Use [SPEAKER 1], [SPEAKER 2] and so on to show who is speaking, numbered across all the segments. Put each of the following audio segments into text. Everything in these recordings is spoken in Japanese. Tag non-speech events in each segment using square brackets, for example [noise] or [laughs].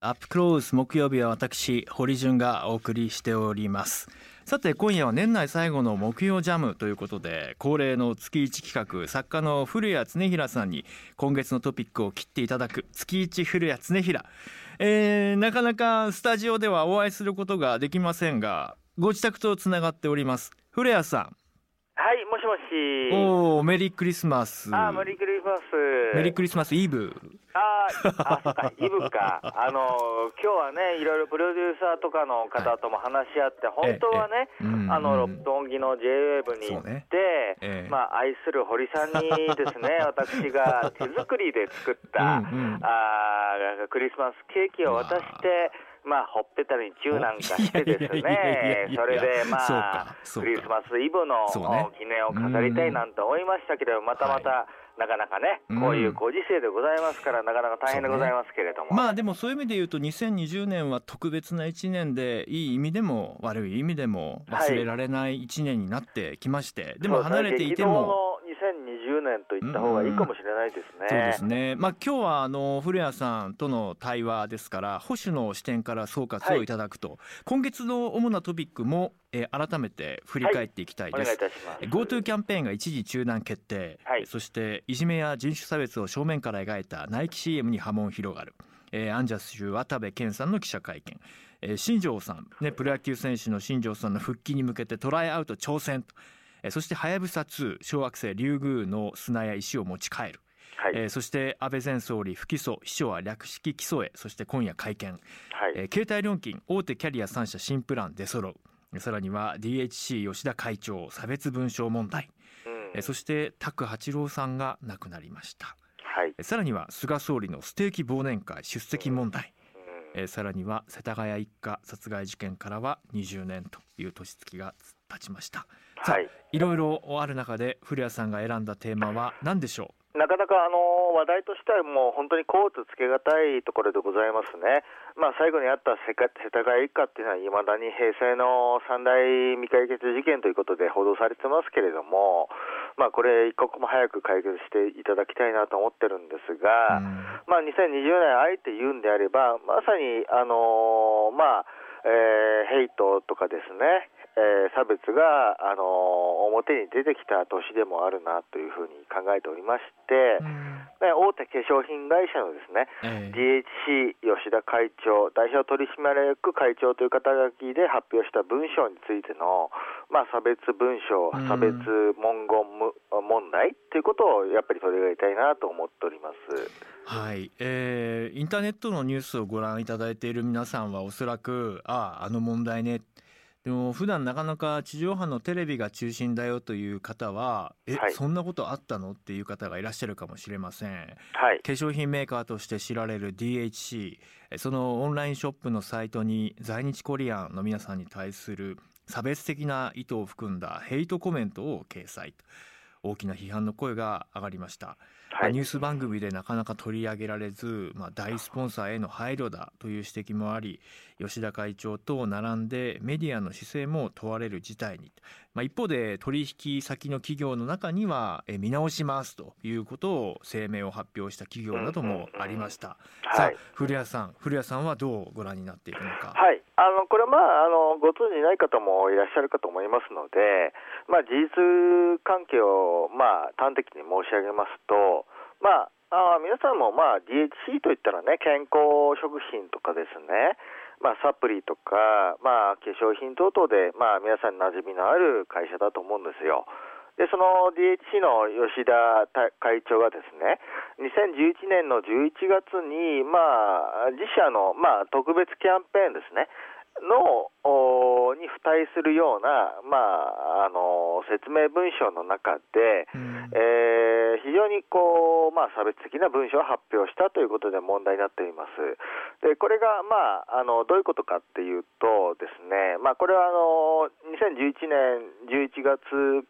[SPEAKER 1] アップクローズ木曜日は私堀潤がお送りしております。さて今夜は年内最後の木曜ジャムということで恒例の月一企画作家の古谷恒平さんに今月のトピックを切っていただく月一古谷恒平、えー、なかなかスタジオではお会いすることができませんがご自宅とつながっております。古谷さん
[SPEAKER 2] はい、もしもし。
[SPEAKER 1] おおメリークリスマス
[SPEAKER 2] あー、メリークリスマス。
[SPEAKER 1] メリークリスマスイブ
[SPEAKER 2] あーあ、そうか、イブか。あの、今日はね、いろいろプロデューサーとかの方とも話し合って、本当はね、あの、六本木の JWAVE に行って、
[SPEAKER 1] ね。ええ。
[SPEAKER 2] まあ、愛する堀さんにですね、[laughs] 私が手作りで作った、あークリスマスケーキを渡して、まあ、ほっぺたにチューなんかしてですね。それでまあクリスマスイブの記念を飾りたいなんて思いましたけれど、またまた、なかなかね、
[SPEAKER 1] うん。
[SPEAKER 2] こういうご時世でございますから、なかなか大変でございますけれども。
[SPEAKER 1] まあでもそういう意味で言うと2020年は特別な1年でいい意味でも悪い意味でも忘れられない1年になってきまして、でも離れていても。
[SPEAKER 2] そうですね激動の2020年と言った方がいいかもしれないですね。
[SPEAKER 1] そうですね、まあ、今日はあの古谷さんとの対話ですから保守の視点から総括をいただくと、今月の主なトピックも、えー改めて振り返っていきたいです。GoTo キャンペーンが一時中断決定、
[SPEAKER 2] はい。
[SPEAKER 1] そしていじめや人種差別を正面から描いたナイキ CM に波紋広がる、えーアンジャッシュ渡部健さんの記者会見、えー新庄さん、ね、プロ野球選手の新庄さんの復帰に向けてトライアウト挑戦と、えーそしてはやぶさ2小惑星リュウグウの砂や石を持ち帰る、
[SPEAKER 2] はい、
[SPEAKER 1] えーそして安倍前総理不起訴秘書は略式起訴へそして今夜会見、
[SPEAKER 2] はい、
[SPEAKER 1] えー携帯料金大手キャリア3社新プラン出揃う。さらには DHC 吉田会長差別文書問題。
[SPEAKER 2] うん。
[SPEAKER 1] えーそして拓八郎さんが亡くなりました。
[SPEAKER 2] はい、
[SPEAKER 1] えーさらには菅総理のステーキ忘年会出席問題。
[SPEAKER 2] うん。
[SPEAKER 1] えーさらには世田谷一家殺害事件からは20年という年月が経ちました
[SPEAKER 2] はい。
[SPEAKER 1] いろいろある中で古谷さんが選んだテーマは何でしょ
[SPEAKER 2] なかなかあの話題としてはもう本当にコーツつけがたいところでございますね。まあ最後にあった世界世田谷一家っていうのは未だに平成の三大未解決事件ということで報道されてますけれども、まあこれ一刻も早く解決していただきたいなと思ってるんです
[SPEAKER 1] う、
[SPEAKER 2] が、
[SPEAKER 1] うん
[SPEAKER 2] まあ、2020年あえて言うんであれば、まさに、あのーまあえーヘイトとかですね、えー差別が、あのー表に出てきた年でもあるなというふうに考えておりまして、ね大手化粧品会社のですね、
[SPEAKER 1] えー
[SPEAKER 2] DHC 吉田会長、代表取締役会長という肩書きで発表した文章についての、まあ、差別文章
[SPEAKER 1] うん、
[SPEAKER 2] 差別文言む問題ということをやっぱり取り上げたいなと思っております。
[SPEAKER 1] はい、えーインターネットのニュースをご覧いただいている皆さんはおそらくあああの問題ねでも普段なかなか地上波のテレビが中心だよという方はえ、
[SPEAKER 2] はい。
[SPEAKER 1] そんなことあったのっていう方がいらっしゃるかもしれません。
[SPEAKER 2] はい、
[SPEAKER 1] 化粧品メーカーとして知られる DHC えそのオンラインショップのサイトに在日コリアンの皆さんに対する差別的な意図を含んだヘイトコメントを掲載大きな批判の声が上がりました。
[SPEAKER 2] はい。
[SPEAKER 1] ニュース番組でなかなか取り上げられず、まあ、大スポンサーへの配慮だという指摘もあり吉田会長と並んでメディアの姿勢も問われる事態に、まあ、一方で取引先の企業の中にはえ見直しますということを声明を発表した企業などもありました、さあ
[SPEAKER 2] はい
[SPEAKER 1] 古谷さん古谷さんはどうご覧になっているのか、
[SPEAKER 2] はい、あのこれは、まあ、あのご存じない方もいらっしゃるかと思いますので、まあ、事実関係を、まあ、端的に申し上げますと、まあ、あ皆さんも、まあ、DHC といったらね、健康食品とかですね、まあ、サプリとか、まあ、化粧品等々で、まあ、皆さんに馴染みのある会社だと思うんですよ。で、その DHC の吉田会長がですね、2011年の11月に、まあ、自社の、まあ、特別キャンペーンですね、のおに付帯するような、まあ、あの説明文章の中で、
[SPEAKER 1] うん
[SPEAKER 2] えー非常にこう、まあ、差別的な文章を発表したということで問題になっています。でこれが、まあ、あのどういうことかっていうとですね、まあ、これはあの2011年11月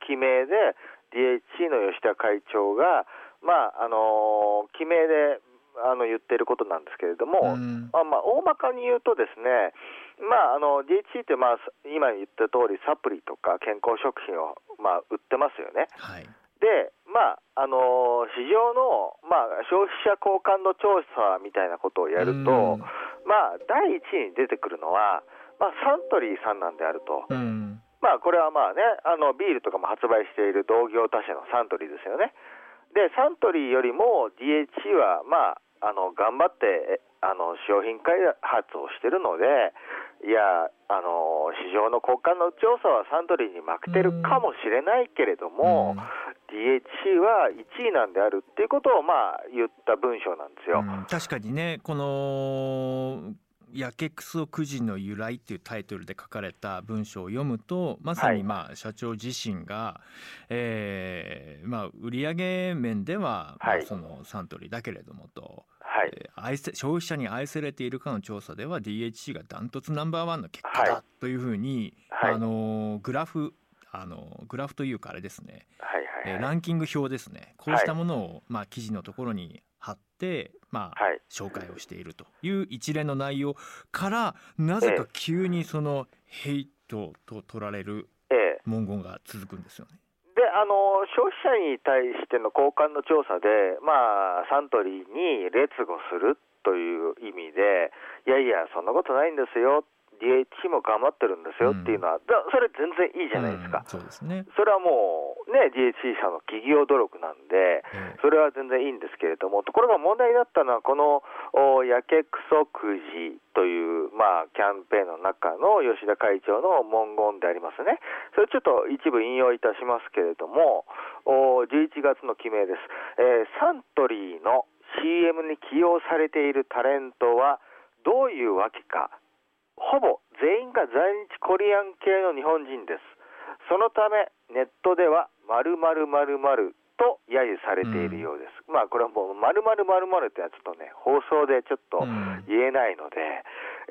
[SPEAKER 2] 記名で DHC の吉田会長が、まあ、あの記名であの言っていることなんですけれども、
[SPEAKER 1] うん
[SPEAKER 2] まあまあ、大まかに言うとですね、まあ、あの DHC って、まあ、今言った通りサプリとか健康食品を、まあ、売ってますよね。
[SPEAKER 1] はい
[SPEAKER 2] で、まあ、あの市場の、まあ、消費者好感度調査みたいなことをやると、まあ、第一に出てくるのは、まあ、サントリーさんなんであると。まあ、これはまあね、あのビールとかも発売している同業他社のサントリーですよね。で、サントリーよりも DHC は、まあ、あの頑張ってあの商品開発をしてるので、いや、あの市場の交換の調査はサントリーに負けてるかもしれないけれども、DHC は1位なんであるっていうことをまあ言った文章なんですよ。
[SPEAKER 1] 確かにねこのやけくそくじの由来っていうタイトルで書かれた文章を読むとまさにまあ社長自身が、はい、えー、まあ売上面ではそのサントリーだけれどもと、はい、愛せ消費者に愛されているかの調査では DHC がダントツナンバーワンの結果だというふうに、はい、あのグラフあのグラフというかあれですね、はいはいはい、ランキング表ですね。こうしたものを、まあ、記事のところに貼って、まあ、はい、紹介をしているという一連の内容からなぜか急にそのヘイトと取られる文言が続くんですよね。
[SPEAKER 2] であの消費者に対しての交換の調査で、まあ、サントリーに劣後するという意味で、いやいや、そんなことないんですよ DH も頑張ってるんですよっていうのは、うん、それ全然いいじゃないですか、
[SPEAKER 1] うん、そうですね、
[SPEAKER 2] それはもうね、DHC 社の企業努力なんで、それは全然いいんですけれども、ところが問題になったのは、このやけくそくじという、まあ、キャンペーンの中の吉田会長の文言でありますね、それちょっと一部引用いたしますけれども、11月の記名です、えー、サントリーの CM に起用されているタレントは、どういうわけか。ほぼ全員が在日コリアン系の日本人です。そのため、ネットでは〇〇〇〇と揶揄されているようです。うん、まあこれはもう〇〇〇〇ってのはちょっとね、放送でちょっと言えないので、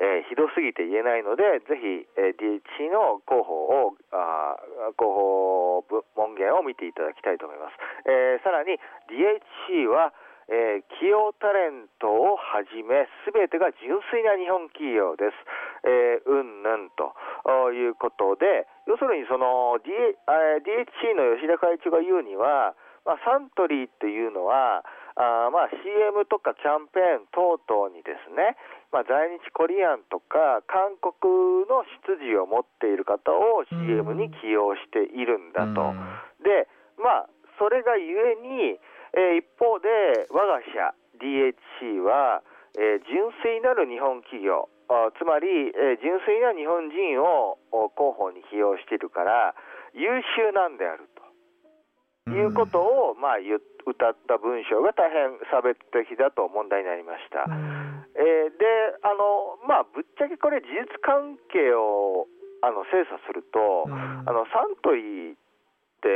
[SPEAKER 2] うん、えー、ひどすぎて言えないので、ぜひ、えー、DH の広報を、あ広報文言を見ていただきたいと思います。えー、さらに DHC はえー、企業タレントをはじめ、すべてが純粋な日本企業です。えー、うんぬんということで、要するにその、D え DHC の吉田会長が言うには、まあ、サントリーっていうのは、あまあ CM とかキャンペーン等々にですね、まあ、在日コリアンとか韓国の出自を持っている方を CM に起用しているんだと。で、まあ、それがゆえに、えー、一方で我が社 DHC は、えー、純粋なる日本企業つまり、えー、純粋な日本人を広報に起用しているから優秀なんであると。いうことを、まあ、歌った文章が大変差別的だと問題になりました。えー、であの、まあ、ぶっちゃけこれ事実関係をあの精査すると、あのサントリー、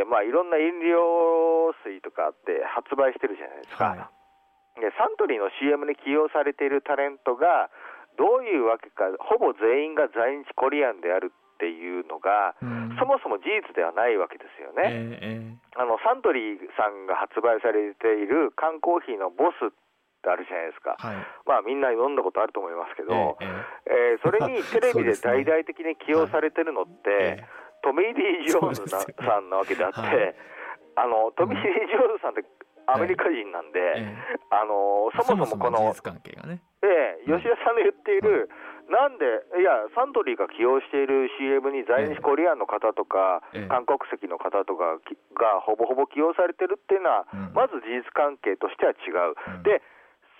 [SPEAKER 2] まあ、いろんな飲料水とかって発売してるじゃないですか、はい、でサントリーの CM に起用されているタレントがどういうわけかほぼ全員が在日コリアンであるっていうのが、うん、そもそも事実ではないわけですよね、えー、あのサントリーさんが発売されている缶コーヒーのボスってあるじゃないですか、はい、まあみんな読んだことあると思いますけど、えー、えー、それにテレビで大々的に起用されてるのって、トミー・リー・ジョーンズさんなわけであって、はい、あのトミー・リー・ジョーンズさんってアメリカ人なんで、ええ、あのそもそもこの、
[SPEAKER 1] 関係がね、
[SPEAKER 2] ええ、吉田さんの言っている、うん、なんで、いや、サントリーが起用している CM に在日コリアンの方とか、え、韓国籍の方とかがほぼほぼ起用されてるっていうのは、うん、まず事実関係としては違う。うん、で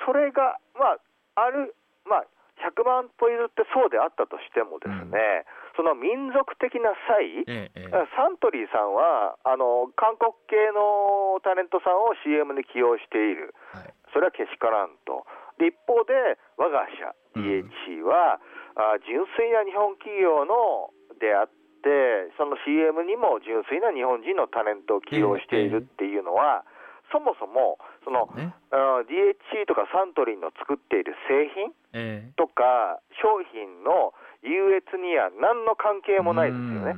[SPEAKER 2] それが、まあ、ある、まあ、100万歩譲ってそうであったとしてもですね、その民族的な差異、ええ、サントリーさんはあの韓国系のタレントさんを CM に起用している、はい、それはけしからんと。で一方で我が社 DHC は、うん、あ純粋な日本企業のであってその CM にも純粋な日本人のタレントを起用しているっていうのは、え、そもそもその、ね、DHC とかサントリーの作っている製品とか商品の優越には何の関係もないですよね、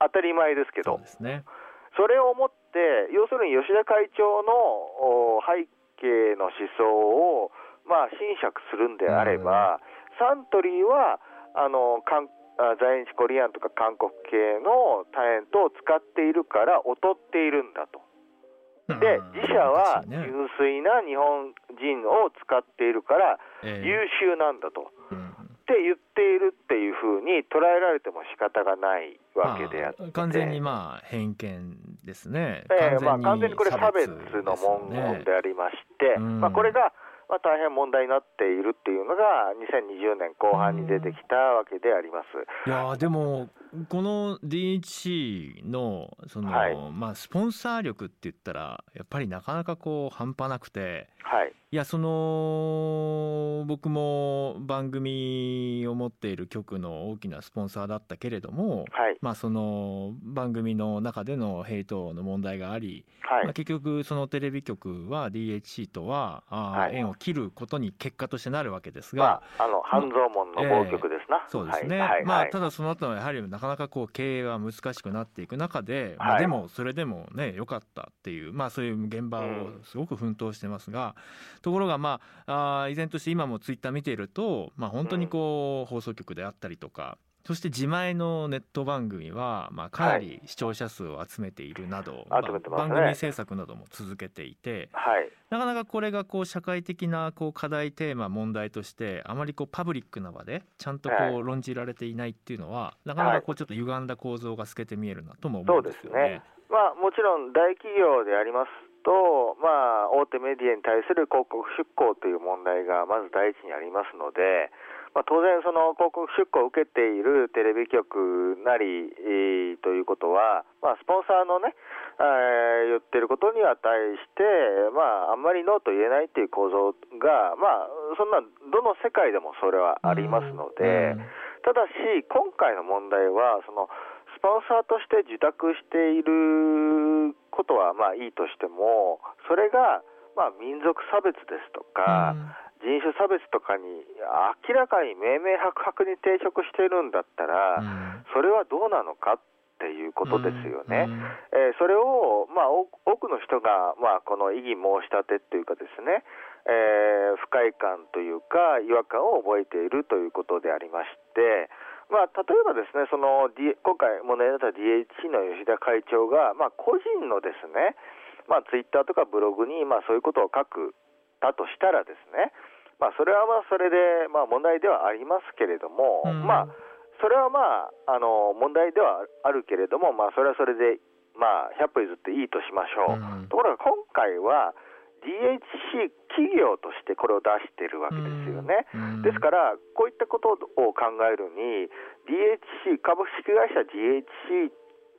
[SPEAKER 2] 当たり前ですけど、
[SPEAKER 1] そね、
[SPEAKER 2] それをもって、要するに吉田会長の背景の思想を、まあ、侵釈するんであれば、サントリーはあの在日コリアンとか韓国系のタレントを使っているから劣っているんだと。で自社は純粋な日本人を使っているから優秀なんだと。って言っているっていうふうに捉えられても仕方がないわけであって、ま
[SPEAKER 1] あ、完全にまあ偏見ですね、
[SPEAKER 2] えー、まあ、完全にこれ差別の文言でありまして、ね、まあ、これがまあ、大変問題になっているっていうのが2020年後半に出てきたわけであります。
[SPEAKER 1] いやでもこの DHC のその、はい、まあ、スポンサー力って言ったらやっぱりなかなかこう半端なくて、
[SPEAKER 2] はい、
[SPEAKER 1] いやその僕も番組を持っている局の大きなスポンサーだったけれども、
[SPEAKER 2] はい、
[SPEAKER 1] まあ、その番組の中でのヘイトの問題があり、まあ、結局そのテレビ局は DHC とはあ、縁を切ることに結果としてなるわけですが、
[SPEAKER 2] まあ、あの半蔵門の暴局ですな、
[SPEAKER 1] えー、そうですね、まあ、ただその後はやはりなかなかこう経営は難しくなっていく中で、まあ、でもそれでもね良かったっていう、まあ、そういう現場をすごく奮闘してますが、うん、ところがまああ依然として今もツイッター見ていると、まあ、本当にこう放送局であったりとかそして自前のネット番組は、まあ、かなり視聴者数を集めているなど、
[SPEAKER 2] はいま
[SPEAKER 1] あ、番組制作なども続けていて、
[SPEAKER 2] はい、
[SPEAKER 1] なかなかこれがこう社会的なこう課題テーマ問題としてあまりこうパブリックな場でちゃんとこう論じられていないっていうのは、なかなかこうちょっと歪んだ構造が透けて見えるなとも思うんですよね。そうですね。
[SPEAKER 2] まあ、もちろん大企業でありますと、まあ、大手メディアに対する広告出稿という問題がまず第一にありますので、まあ、当然、その広告出稿を受けているテレビ局なり、えー、ということは、まあ、スポンサーのね、えー、言ってることには対して、まあ、あんまりノーと言えないっていう構造が、まあ、そんな、どの世界でもそれはありますので、ただし、今回の問題は、その、スポンサーとして受託していることはまあいいとしても、それがまあ民族差別ですとか、人種差別とかに明らかに明明白白に抵触しているんだったら、それはどうなのかっていうことですよね。えー、それを、まあ、多くの人が、まあ、この異議申し立てっていうかですね、えー、不快感というか違和感を覚えているということでありまして、まあ、例えばですねその、D、今回問題になった DHC の吉田会長が、まあ、個人のですね、まあ、ツイッターとかブログに、まあ、そういうことを書くだとしたらですねまあ、それはまあそれで、まあ、問題ではありますけれども、うん、まあ、それはまああの問題ではあるけれども、まあ、それはそれで、まあ、100歩譲っていいとしましょう、うん、ところが今回は DHC 企業としてこれを出しているわけですよね、うん、ですからこういったことを考えるに DHC 株式会社 DHC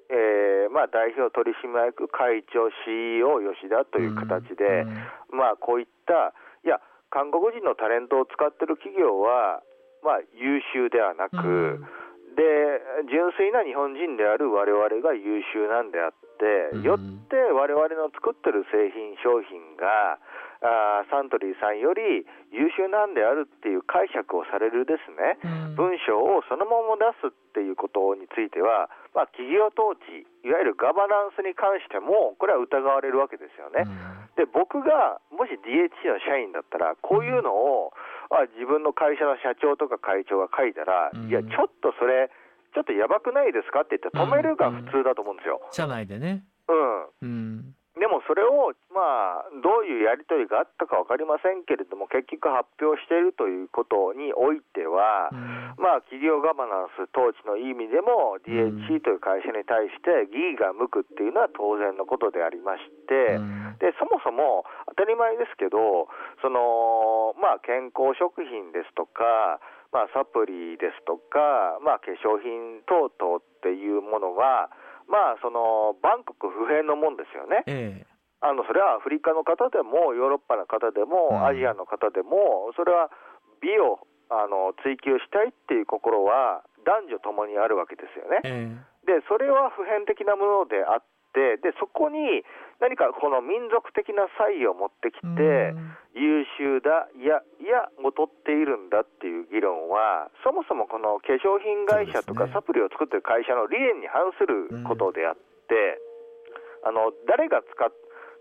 [SPEAKER 2] えーまあ、代表取締役会長 CEO 吉田という形で、まあ、こういったいや韓国人のタレントを使ってる企業は、まあ、優秀ではなく、うん、で純粋な日本人である我々が優秀なんであって、うん、よって我々の作ってる製品商品があサントリーさんより優秀なんであるっていう解釈をされるですね、うん、文章をそのまま出すっていうことについては、まあ、企業統治いわゆるガバナンスに関してもこれは疑われるわけですよね。で僕がもし DHC の社員だったらこういうのを、あ自分の会社の社長とか会長が書いたら、いやちょっとそれちょっとやばくないですかって言って止めるが普通だと思うんですよ。
[SPEAKER 1] 社内でね。
[SPEAKER 2] うん。でもそれを、まあ、どういうやり取りがあったか分かりませんけれども、結局発表しているということにおいては、うん、まあ、企業ガバナンス、統治の意味でも、DHC という会社に対して疑義が向くっていうのは当然のことでありまして、うん、でそもそも当たり前ですけど、そのまあ、健康食品ですとか、まあ、サプリですとか、まあ、化粧品等々っていうものは、まあ、そのバンコク普遍のもんですよね。
[SPEAKER 1] ええ
[SPEAKER 2] あのそれはアフリカの方でもヨーロッパの方でも、アジアの方でもそれは美をあの追求したいっていう心は男女ともにあるわけですよね。
[SPEAKER 1] え
[SPEAKER 2] でそれは普遍的なものであってでそこに何かこの民族的な差異を持ってきて、優秀だ、いや、いや、劣っているんだっていう議論は、そもそもこの化粧品会社とかサプリを作ってる会社の理念に反することであって、あの誰が使っ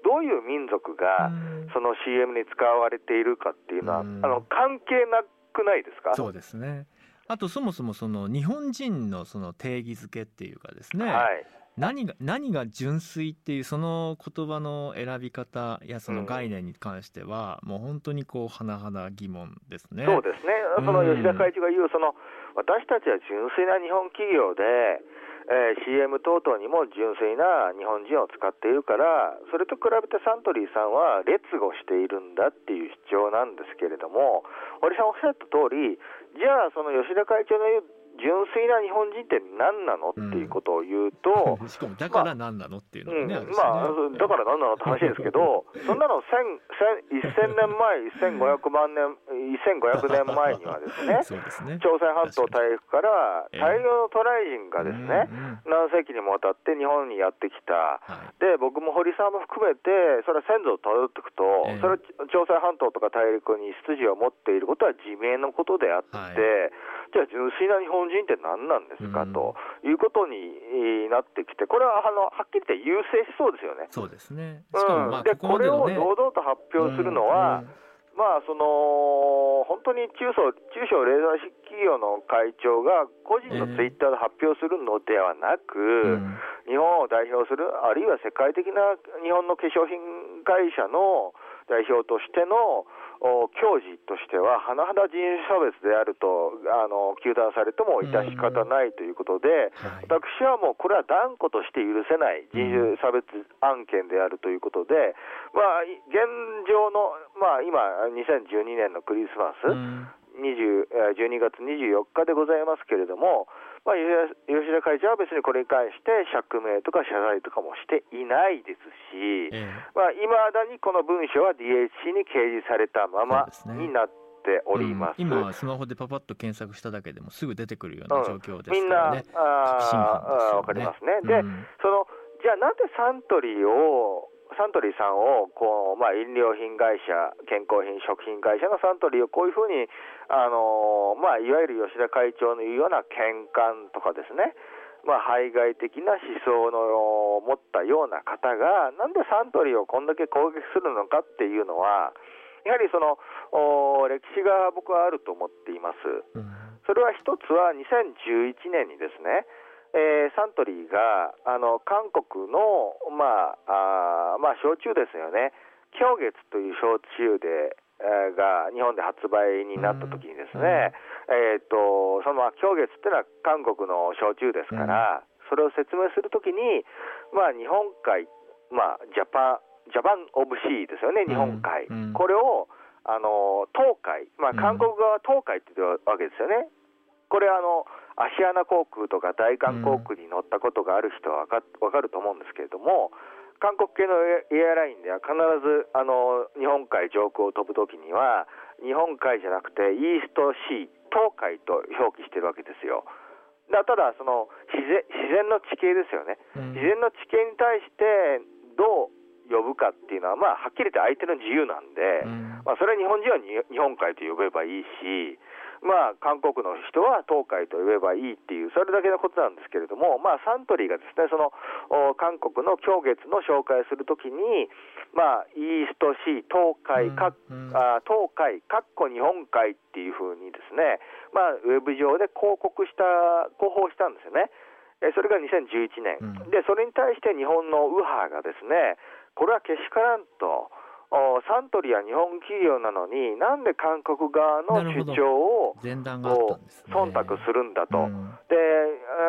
[SPEAKER 2] どういう民族がその CM に使われているかっていうのは、あの関係なくないですか？
[SPEAKER 1] そうですね。あとそもそもその日本人のその定義づけっていうかですね、
[SPEAKER 2] はい、
[SPEAKER 1] 何が何が純粋っていうその言葉の選び方やその概念に関しては、もう本当にこう甚だ疑問ですね。
[SPEAKER 2] そうですね。その吉田会長が言うその私たちは純粋な日本企業で、えー、CM 等々にも純粋な日本人を使っているからそれと比べてサントリーさんは劣後しているんだっていう主張なんですけれども堀さんおっしゃった通りじゃあその吉田会長の言う純粋な日本人って何なのっていうことを言うと、
[SPEAKER 1] うん、[laughs] しかもだから何なのっていうの
[SPEAKER 2] ね、まあ、うんまあ、だから何なのって話ですけど、そんなの1000年前、1500万年、1500年前にはですね、
[SPEAKER 1] そうですね。
[SPEAKER 2] 朝鮮半島大陸から大量のトライ人がですね、えー、何世紀にもわたって日本にやってきた、はい、で僕も堀さんも含めて、それは先祖をたどっていくと、えー、それは朝鮮半島とか大陸に出自を持っていることは自明のことであって、はい、じゃあ純粋な日本人って何なんですか、ということになってきて、これはあのはっきり言って優勢しそうですよね。
[SPEAKER 1] そうですね、
[SPEAKER 2] うん、でこれを堂々と発表するのは、まあ、その本当に中小中小レーザー式企業の会長が個人のツイッターで発表するのではなく、日本を代表する、あるいは世界的な日本の化粧品会社の代表としての教示としては、甚だ人種差別であるとあの糾弾されても致し方ないということで、はい、私はもうこれは断固として許せない人種差別案件であるということで、まあ、現状の、まあ、今、2012年のクリスマス、20 12月24日でございますけれども、まあ、吉田会長は別にこれに関して釈明とか謝罪とかもしていないですし、いまあ、だにこの文書は DHC に掲示されたままになっております、
[SPEAKER 1] うん、今、スマホでパパッと検索しただけでもすぐ出てくるような状況ですからね、うん、みんな
[SPEAKER 2] あ、ね、分かりますね。で、うん、そのじゃあなんでサントリーをサントリーさんをこう、まあ、飲料品会社、健康品、食品会社のサントリーをこういうふうに、あのまあ、いわゆる吉田会長の言うような見感とかですね、まあ、排外的な思想の持ったような方が、なんでサントリーをこんだけ攻撃するのかっていうのは、やはりその歴史が僕はあると思っています。それは一つは2011年にですね、えー、サントリーがあの韓国の、まああまあ、焼酎ですよね、鏡月という焼酎で、えー、が日本で発売になった時にですね、えーと、その、まあ、鏡月っていうのは韓国の焼酎ですから、それを説明するときに、まあ、日本海、まあ、 Japan Japan of Sea ですよね、日本海、これをあの東海、まあ、韓国側は東海って言うわけですよね。これあのアシアナ航空とか大韓航空に乗ったことがある人は分か分かると思うんですけれども、韓国系のエアラインでは必ずあの日本海上空を飛ぶときには、日本海じゃなくてイーストシー、東海と表記してるわけですよ。だただその自然、自然の地形ですよね、自然の地形に対してどう呼ぶかっていうのは、まあ、はっきり言って相手の自由なんで、まあ、それは日本人は日本海と呼べばいいし、まあ、韓国の人は東海と言えばいいっていう、それだけのことなんですけれども、まあ、サントリーがですね、その韓国の狂月の紹介をするときに、まあ、イーストシー、東海、かあ東海、かっこ日本海っていうふうにですね、まあ、ウェブ上で広告した、広報したんですよね。それが2011年、うん、でそれに対して日本の右派がですね、これはけしからんと。サントリーは日本企業なのに、なんで韓国側の主張を、忖度するんだと、うん、で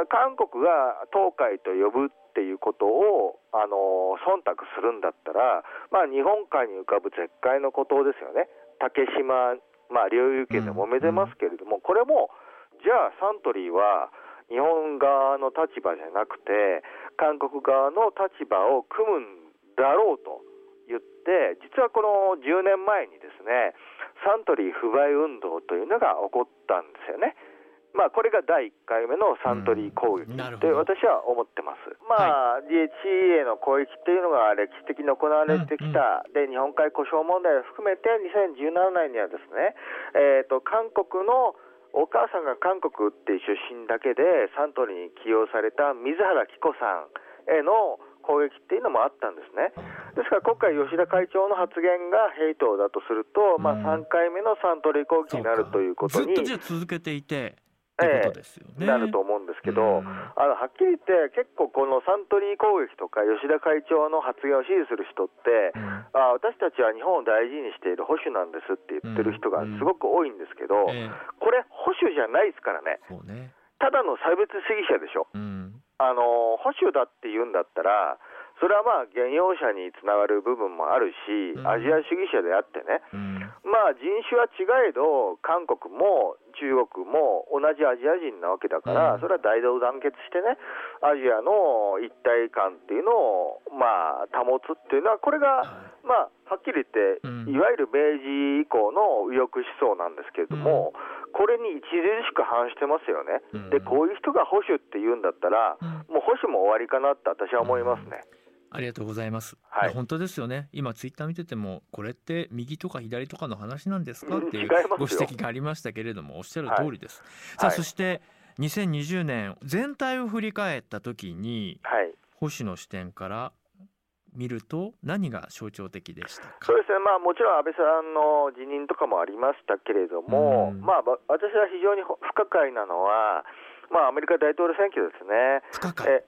[SPEAKER 2] 韓国が東海と呼ぶっていうことをあの忖度するんだったら、まあ、日本海に浮かぶ絶海の孤島ですよね、竹島、まあ、領有権で揉めてますけれども、うん、これも、じゃあサントリーは、日本側の立場じゃなくて、韓国側の立場を組むんだろうと。言って、実はこの10年前にですね、サントリー不買運動というのが起こったんですよね。まあ、これが第1回目のサントリー攻撃って私は思ってます。まあ、はい、DHE への攻撃っていうのが歴史的に行われてきた、で日本海故障問題を含めて2017年にはですね、えーと、韓国のお母さんが韓国っていう出身だけでサントリーに起用された水原希子さんへの攻撃っていうのもあったんですね。ですから今回、吉田会長の発言がヘイトだとすると、まあ、3回目のサントリー攻撃になるということに。
[SPEAKER 1] ずっと続けていて、ええ、
[SPEAKER 2] なると思うんですけど、あのはっきり言って、結構、このサントリー攻撃とか、吉田会長の発言を支持する人って、うん、あ私たちは日本を大事にしている保守なんですって言ってる人がすごく多いんですけど、これ、保守じゃないですからね。ね。ただの差別主義者でしょ、うん、あの保守だって言うんだったら、それはまあ原用者につながる部分もあるし、アジア主義者であってね、うん、まあ人種は違えど、韓国も中国も同じアジア人なわけだから、それは大同団結してね、アジアの一体感っていうのをまあ保つっていうのは、これが、まあ、はっきり言って、いわゆる明治以降の右翼思想なんですけれども、これに著しく反してますよね、でこういう人が保守って言うんだったら、もう保守も終わりかなって私は思いますね。
[SPEAKER 1] ありがとうございます、はい、本当ですよね。今ツイッター見ててもこれって右とか左とかの話なんですか？っていうご指摘がありましたけれどもおっしゃる通りです、はい、さあ、そして2020年全体を振り返った時に、はい、星の視点から見ると何が象徴的でした
[SPEAKER 2] そうですね、まあ、もちろん安倍さんの辞任とかもありましたけれども、まあ、私は非常に不可解なのは、まあ、アメリカ大統領選挙ですね。
[SPEAKER 1] 不可解。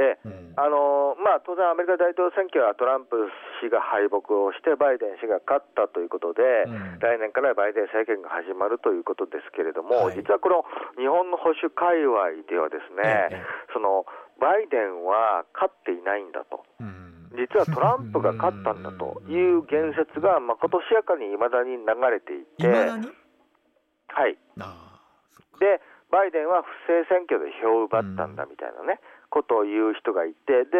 [SPEAKER 2] えあのまあ、当然、アメリカ大統領選挙はトランプ氏が敗北をして、バイデン氏が勝ったということで、うん、来年からバイデン政権が始まるということですけれども、はい、実はこの日本の保守界隈では、ですね、そのバイデンは勝っていないんだと。うん実はトランプが勝ったんだという言説がまことしやかにいまだに流れていて、はい、でバイデンは不正選挙で票を奪ったんだみたいなね、ことを言う人がいて、で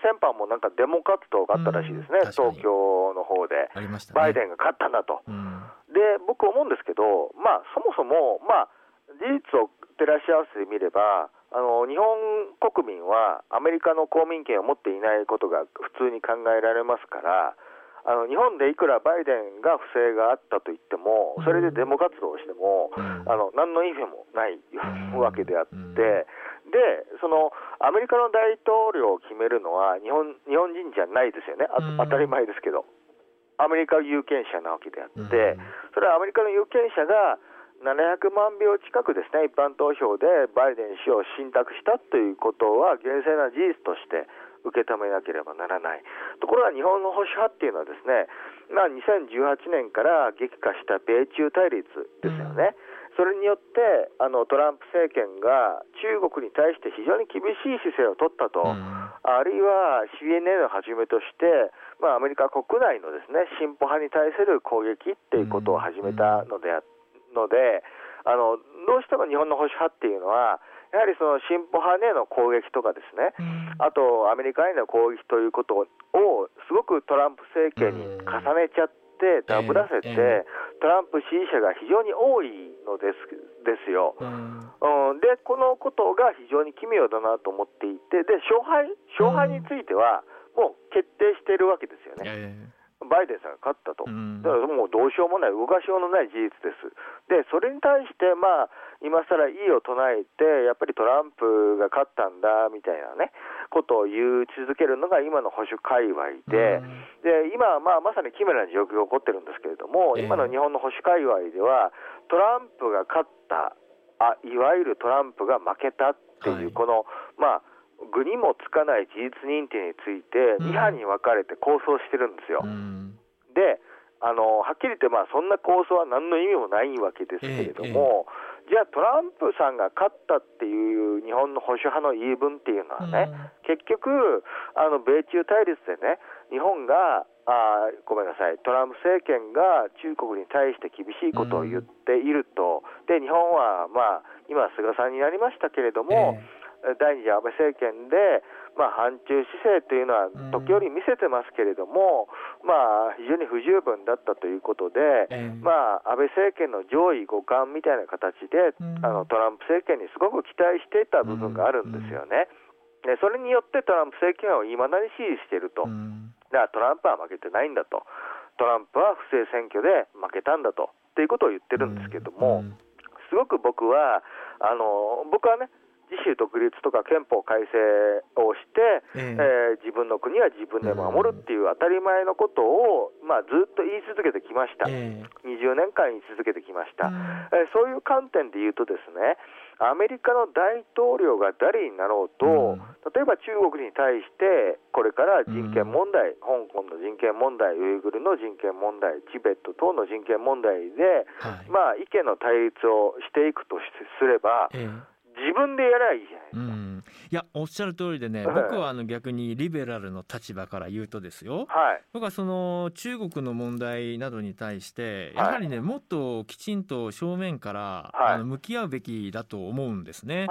[SPEAKER 2] 先般もなんかデモ活動があったらしいですね、東京の方で、ね、バイデンが勝ったんだと。うん、で、僕、思うんですけど、まあ、そもそも、まあ、事実を照らし合わせてみれば、あの日本国民はアメリカの公民権を持っていないことが普通に考えられますから、あの日本でいくらバイデンが不正があったと言っても、それでデモ活動をしても、あの何の意味もないわけであって、でそのアメリカの大統領を決めるのは日本日本人じゃないですよね、あ当たり前ですけど、アメリカ有権者なわけであって、それはアメリカの有権者が700万票近くですね、一般投票でバイデン氏を信託したということは、厳正な事実として受け止めなければならない。ところが日本の保守派っていうのはですね、まあ、2018年から激化した米中対立ですよね。うんそれによってあのトランプ政権が中国に対して非常に厳しい姿勢を取ったと、うん、あるいは CNN をはじめとして、まあ、アメリカ国内のですね進歩派に対する攻撃っていうことを始めたので,、のであのどうしても日本の保守派っていうのはやはりその進歩派への攻撃とかですね、うん、あとアメリカへの攻撃ということをすごくトランプ政権に重ねちゃって、ダブらせて、トランプ支持者が非常に多いのですですよ、うん、うん、でこのことが非常に奇妙だなと思っていてで勝敗勝敗についてはもう決定しているわけですよね。バイデンさんが勝ったと、だからもうどうしようもない、動かしようのない事実です。で、それに対して、まあ、今更いいを唱えて、やっぱりトランプが勝ったんだみたいなね、ことを言い続けるのが今の保守界隈で、で今、まあ、まさに奇妙な状況が起こってるんですけれども、今の日本の保守界隈では、トランプが勝った、あいわゆるトランプが負けたっていう、この、まあ、具にもつかない事実認定について2派に分かれて構想してるんですよ。うん、であのはっきり言って、まあ、そんな構想は何の意味もないわけですけれども、ええ、じゃあトランプさんが勝ったっていう日本の保守派の言い分っていうのはね、うん、結局あの米中対立でね日本があごめんなさいトランプ政権が中国に対して厳しいことを言っていると、うん、で日本は、まあ、今菅さんになりましたけれども、え第二次安倍政権で、まあ、反中姿勢というのは時折見せてますけれども、うん、まあ、非常に不十分だったということで、えー、まあ、安倍政権の上位互換みたいな形で、うん、あのトランプ政権にすごく期待していた部分があるんですよね。でそれによってトランプ政権をいまだに支持していると、だからトランプは負けてないんだと、トランプは不正選挙で負けたんだと。っていうことを言ってるんですけども、すごく僕は、あの僕はね、自主独立とか憲法改正をして、えー、えー、自分の国は自分で守るっていう当たり前のことを、まあ、ずっと言い続けてきました、えー、20年間言い続けてきました、えー、そういう観点で言うとですねアメリカの大統領が誰になろうと、
[SPEAKER 1] うん。
[SPEAKER 2] 例えば中国に対して、これから人権問題、香港の人権問題、ウイグルの人権問題、チベット等の人権問題で、
[SPEAKER 1] はい。
[SPEAKER 2] まあ、意見の対立をしていくとしすれば、
[SPEAKER 1] ええ
[SPEAKER 2] 自分でやればいいじゃないですか。
[SPEAKER 1] うん、いやおっしゃる通りでね、
[SPEAKER 2] はい。
[SPEAKER 1] 僕はあの逆にリベラルの立場から言うとですよ、
[SPEAKER 2] はい、
[SPEAKER 1] 僕はその中国の問題などに対して、
[SPEAKER 2] はい。
[SPEAKER 1] やはりね、もっときちんと正面から、
[SPEAKER 2] はい。
[SPEAKER 1] あの向き合うべきだと思うんですね。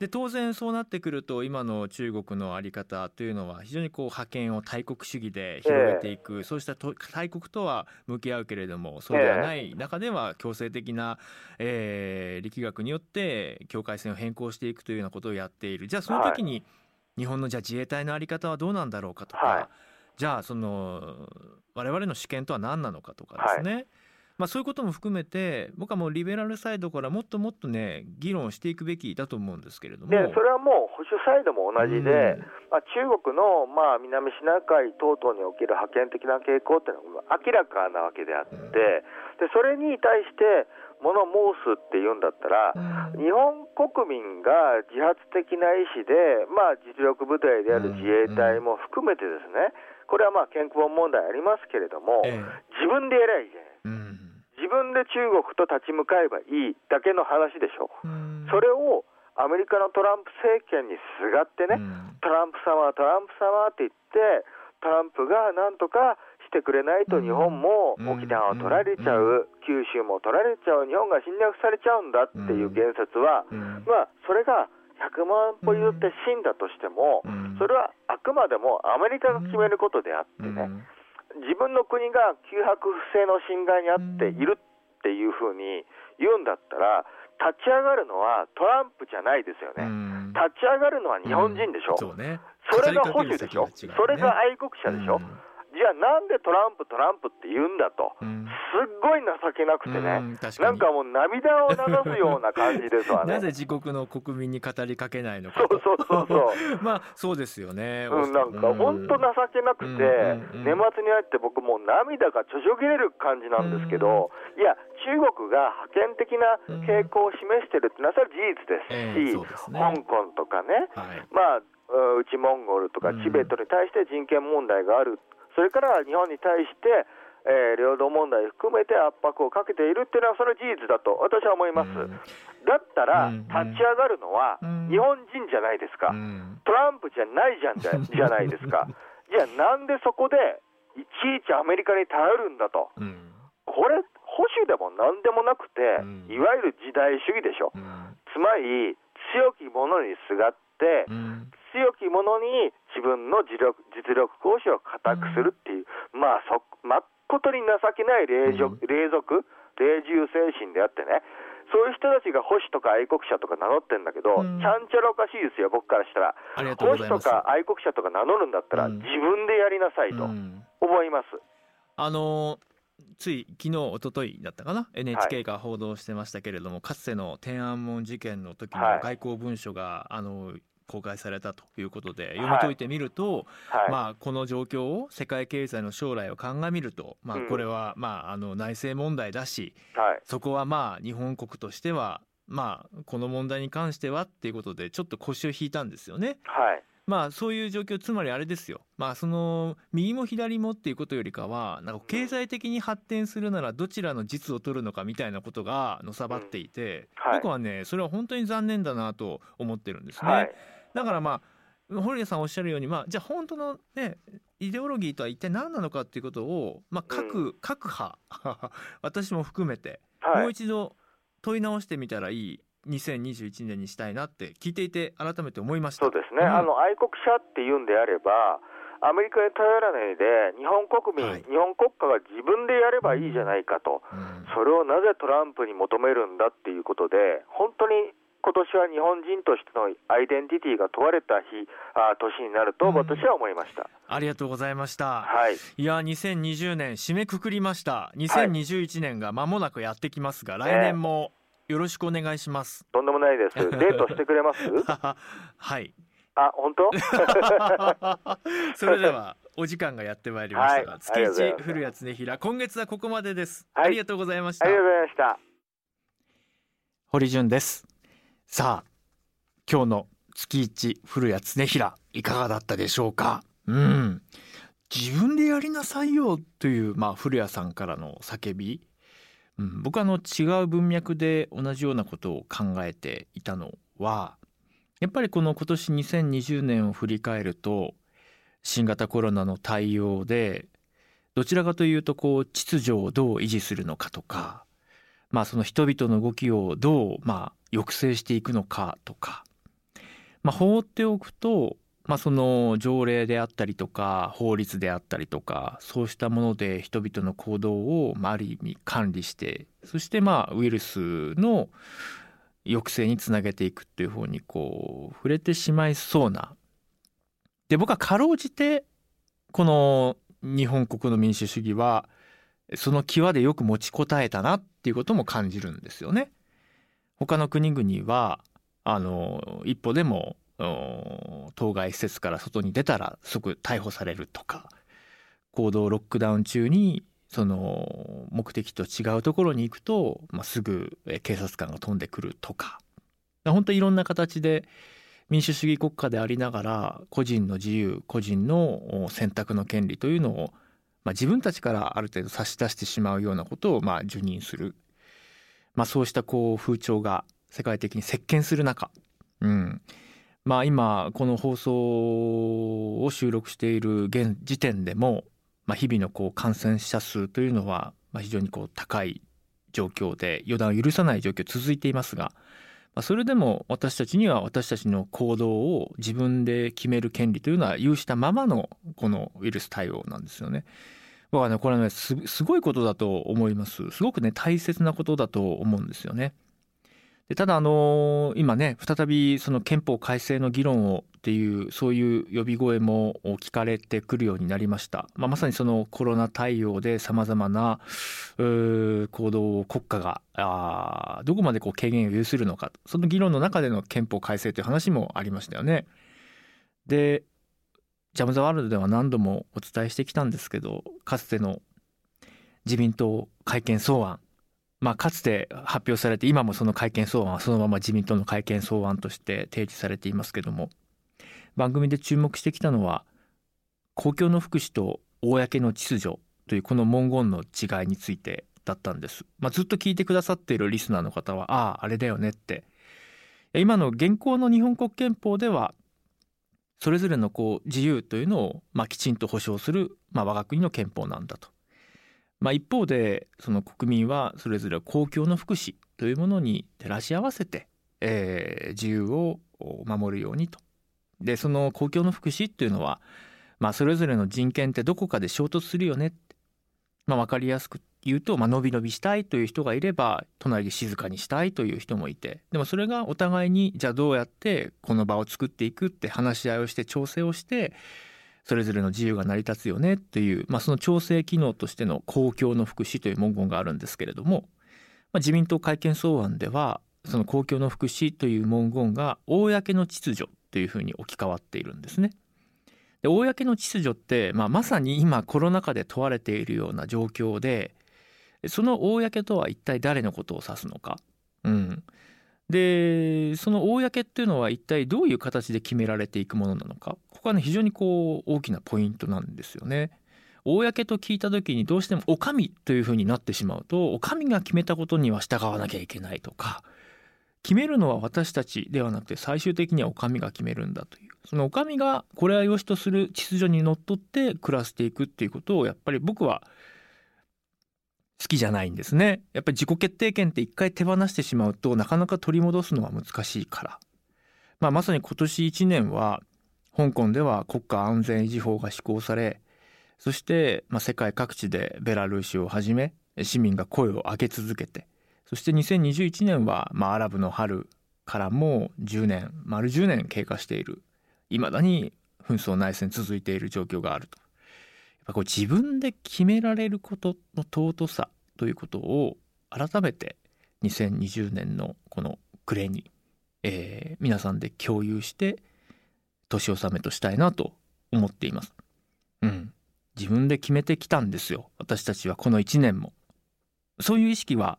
[SPEAKER 2] はい、
[SPEAKER 1] で当然そうなってくると今の中国の在り方というのは非常にこう覇権を大国主義で広げていく、そうしたと大国とは向き合うけれどもそうではない中では強制的な、えー力学によって境界線を変更していくというようなことをやっている。じゃあその時に日本のじゃあ自衛隊の在り方はどうなんだろうかとか、
[SPEAKER 2] はい。
[SPEAKER 1] じゃあその我々の主権とは何なのかとかですね、まあ、そういうことも含めて僕はもうリベラルサイドからもっともっとね議論していくべきだと思うんですけれども。
[SPEAKER 2] でそれはもう保守サイドも同じで、まあ、中国の、まあ、南シナ海等々における覇権的な傾向っていうのは明らかなわけであって、
[SPEAKER 1] うん。
[SPEAKER 2] でそれに対して物申すっていうんだったら、
[SPEAKER 1] うん。
[SPEAKER 2] 日本国民が自発的な意思で、まあ、実力部隊である自衛隊も含めてですね、これはまあ健康問題ありますけれども、
[SPEAKER 1] ええ。
[SPEAKER 2] 自分でやればいいじゃない
[SPEAKER 1] うん
[SPEAKER 2] 自分で中国と立ち向かえばいいだけの話でしょ、
[SPEAKER 1] うん。
[SPEAKER 2] それをアメリカのトランプ政権にすがってね、
[SPEAKER 1] うん。
[SPEAKER 2] トランプ様、トランプ様って言って、トランプがなんとかしてくれないと、日本も
[SPEAKER 1] うん。
[SPEAKER 2] 沖縄を取られちゃう、九州も取られちゃう、日本が侵略されちゃうんだっていう言説は、
[SPEAKER 1] うん。
[SPEAKER 2] まあ、それが100万歩譲って真だとしても、
[SPEAKER 1] うん。
[SPEAKER 2] それはあくまでもアメリカが決めることであってね、
[SPEAKER 1] うん
[SPEAKER 2] 自分の国が旧白不正の侵害にあっているっていうふうに言うんだったら、立ち上がるのはトランプじゃないですよね。
[SPEAKER 1] うん。
[SPEAKER 2] 立ち上がるのは日本人でしょ、
[SPEAKER 1] そうね。
[SPEAKER 2] それが保守でしょ、
[SPEAKER 1] ね。
[SPEAKER 2] それが愛国者でしょ、じゃあなんでトランプ、トランプって言うんだと、
[SPEAKER 1] うん。
[SPEAKER 2] すっごい情けなくて
[SPEAKER 1] う
[SPEAKER 2] ね、なんかもう涙を流すような感じですわね。[laughs]
[SPEAKER 1] なぜ自国の国民に語りかけないのか
[SPEAKER 2] そうそうそうそう。[laughs]
[SPEAKER 1] まあそうですよね。
[SPEAKER 2] うん、なんか本当情けなくて、年末に入って僕もう涙がちょちょぎれる感じなんですけど、いや、中国が覇権的な傾向を示してるってのはそれは事実ですし、
[SPEAKER 1] ええそうですね。
[SPEAKER 2] 香港とかね、
[SPEAKER 1] はい。
[SPEAKER 2] まあ、う内モンゴルとか
[SPEAKER 1] うん
[SPEAKER 2] チベットに対して人権問題がある、それから日本に対して、えー領土問題含めて圧迫をかけているっていうのは、それは事実だと私は思います。
[SPEAKER 1] うん
[SPEAKER 2] だったら、
[SPEAKER 1] うん
[SPEAKER 2] 立ち上がるのは
[SPEAKER 1] うん
[SPEAKER 2] 日本人じゃないですか。
[SPEAKER 1] うん
[SPEAKER 2] トランプじゃないじゃんじゃ [laughs] じゃないですか。じゃあなんでそこでいちいちアメリカに頼るんだと。
[SPEAKER 1] うん
[SPEAKER 2] これ保守でもなんでもなくて
[SPEAKER 1] うん、
[SPEAKER 2] いわゆる時代主義でしょ。
[SPEAKER 1] うん
[SPEAKER 2] つまり強き者にすがって、
[SPEAKER 1] うん
[SPEAKER 2] 強き者に自分の実力実力行使を固くするっていう、まあそまっことに情けない霊俗
[SPEAKER 1] うん。
[SPEAKER 2] 霊俗霊獣精神であってねそういう人たちが保守とか愛国者とか名乗ってるんだけど、
[SPEAKER 1] うん。
[SPEAKER 2] ちゃんちゃらおかしいですよ僕からしたら。保守とか愛国者とか名乗るんだったら、
[SPEAKER 1] うん。
[SPEAKER 2] 自分でやりなさいと
[SPEAKER 1] うん。
[SPEAKER 2] 思います、
[SPEAKER 1] あのつい昨日一昨日だったかな？NHK が報道してましたけれども、かつての天安門事件の時の
[SPEAKER 2] はい。
[SPEAKER 1] 外交文書が、あの公開されたということで
[SPEAKER 2] い。
[SPEAKER 1] 読み解いてみると、
[SPEAKER 2] はい、
[SPEAKER 1] まあ、この状況を世界経済の将来を鑑みると、まあ
[SPEAKER 2] うん、
[SPEAKER 1] これは、まあ、あの内政問題だし
[SPEAKER 2] はい。
[SPEAKER 1] そこはまあ日本国としては、まあ、この問題に関してはっていうことでちょっと腰を引いたんですよね。
[SPEAKER 2] はい。
[SPEAKER 1] まあそういう状況つまりあれですよ。まあその右も左もっていうことよりかはなんか経済的に発展するならどちらの実を取るのかみたいなことがのさばっていて、
[SPEAKER 2] はい。
[SPEAKER 1] 僕はねそれは本当に残念だなと思ってるんですね。
[SPEAKER 2] はい
[SPEAKER 1] だからまあ堀江さんおっしゃるようにまあじゃあ本当のねイデオロギーとは一体何なのかっていうことを、まあ、各、各派 [laughs] 私も含めて、
[SPEAKER 2] はい。
[SPEAKER 1] もう一度問い直してみたらいい2021年にしたいなって聞いていて改めて思いました。
[SPEAKER 2] そうですね、
[SPEAKER 1] ん。
[SPEAKER 2] あの愛国者っていうんであれば、アメリカに頼らないで、日本国民、
[SPEAKER 1] はい。
[SPEAKER 2] 日本国家が自分でやればいいじゃないかと、
[SPEAKER 1] うん。
[SPEAKER 2] それをなぜトランプに求めるんだっていうことで、本当に今年は日本人としてのアイデンティティが問われた日あ年になると、
[SPEAKER 1] うん。
[SPEAKER 2] 私は思いました。
[SPEAKER 1] ありがとうございました。
[SPEAKER 2] はい、
[SPEAKER 1] いや2020年締めくくりました。2021年が間もなくやってきますが、来年もよろしくお願いします。
[SPEAKER 2] とんでもないです。[laughs] デートしてくれます？[laughs]
[SPEAKER 1] はい。
[SPEAKER 2] あ、本当？[laughs]
[SPEAKER 1] それではお時間がやってまいりましたが、
[SPEAKER 2] はい。
[SPEAKER 1] 月一古谷恒平今月はここまでです、
[SPEAKER 2] はい。
[SPEAKER 1] ありがとうございました。
[SPEAKER 2] ありがとうございました。
[SPEAKER 1] 堀潤ですさあ今日の月一古谷恒平いかがだったでしょうか？うん。自分でやりなさいよという、まあ、古谷さんからの叫び、うん、僕はあの違う文脈で同じようなことを考えていたのはやっぱりこの今年2020年を振り返ると新型コロナの対応でどちらかというとこう秩序をどう維持するのかとかまあその人々の動きをどうまあ抑制していくのかとか、まあ、放っておくと、まあ、その条例であったりとか法律であったりとかそうしたもので人々の行動を、まあ、ある意味管理してそしてまあウイルスの抑制につなげていくっていう方にこう触れてしまいそうな。で僕はかろうじてこの日本国の民主主義はその際でよく持ちこたえたなっていうことも感じるんですよね。他の国々はあの一歩でも当該施設から外に出たら即逮捕されるとか行動ロックダウン中にその目的と違うところに行くと、まあ、すぐ警察官が飛んでくるとか本当いろんな形で民主主義国家でありながら個人の自由個人の選択の権利というのを、まあ、自分たちからある程度差し出してしまうようなことをまあ受任する、まあ、そうしたこう風潮が世界的に席巻する中、うん。まあ、今この放送を収録している現時点でも、まあ、日々のこう感染者数というのはまあ非常にこう高い状況で予断を許さない状況続いていますが、まあ、それでも私たちには私たちの行動を自分で決める権利というのは有したままのこのウイルス対応なんですよね。僕はねこれはねすごいことだと思いますすごくね大切なことだと思うんですよね。でただあの今ね再びその憲法改正の議論をっていうそういう呼び声も聞かれてくるようになりました、まあ、まさにそのコロナ対応でさまざまな行動を国家があどこまでこう軽減を有するのか。その議論の中での憲法改正という話もありましたよね。でジャム・ザ・ワールドでは何度もお伝えしてきたんですけどかつての自民党改憲草案。まあ、かつて発表されて今もその会見草案はそのまま自民党の会見草案として提示されていますけども番組で注目してきたのは公共の福祉と公の秩序というこの文言の違いについてだったんです、まあ、ずっと聞いてくださっているリスナーの方はあああれだよねって。今の現行の日本国憲法ではそれぞれのこう自由というのをまあきちんと保障する、まあ、我が国の憲法なんだと。まあ、一方でその国民はそれぞれ公共の福祉というものに照らし合わせて、えー、自由を守るようにと。でその公共の福祉っていうのは、まあ、それぞれの人権ってどこかで衝突するよねまあ、分かりやすく言うと、まあのびのびしたいという人がいれば隣で静かにしたいという人もいてでもそれがお互いにじゃあどうやってこの場を作っていくって話し合いをして調整をしてそれぞれの自由が成り立つよねという、まあ、その調整機能としての公共の福祉という文言があるんですけれども、まあ、自民党改憲草案ではその公共の福祉という文言が公の秩序というふうに置き換わっているんですね。で公の秩序って、まあ、まさに今コロナ禍で問われているような状況でその公とは一体誰のことを指すのか。うん、でその公っていうのは一体どういう形で決められていくものなのか。ここはね非常にこう大きなポイントなんですよね。公と聞いた時にどうしてもお上というふうになってしまうとお上が決めたことには従わなきゃいけないとか。決めるのは私たちではなくて最終的にはお上が決めるんだという。そのお上がこれは良しとする秩序にのっとって暮らしていくっていうことをやっぱり僕は好きじゃないんですね。やっぱり自己決定権って一回手放してしまうとなかなか取り戻すのは難しいから、まあ、まさに今年1年は香港では国家安全維持法が施行されそして、まあ、世界各地でベラルーシをはじめ市民が声を上げ続けてそして2021年は、まあ、アラブの春からも10年丸10年経過している。いまだに紛争内戦続いている状況があると。ぱこう自分で決められることの尊さということを改めて2020年のこの暮れに、えー、皆さんで共有して年納めとしたいなと思っています。うん。自分で決めてきたんですよ。私たちはこの1年も。そういう意識は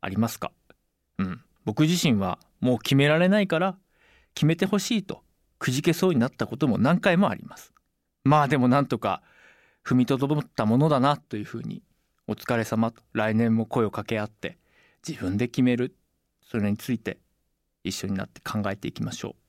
[SPEAKER 1] ありますか？うん。僕自身はもう決められないから決めてほしいとくじけそうになったことも何回もありますまあでもなんとか踏みとどまったものだなというふうにお疲れ様と来年も声を掛け合って自分で決めるそれについて一緒になって考えていきましょう。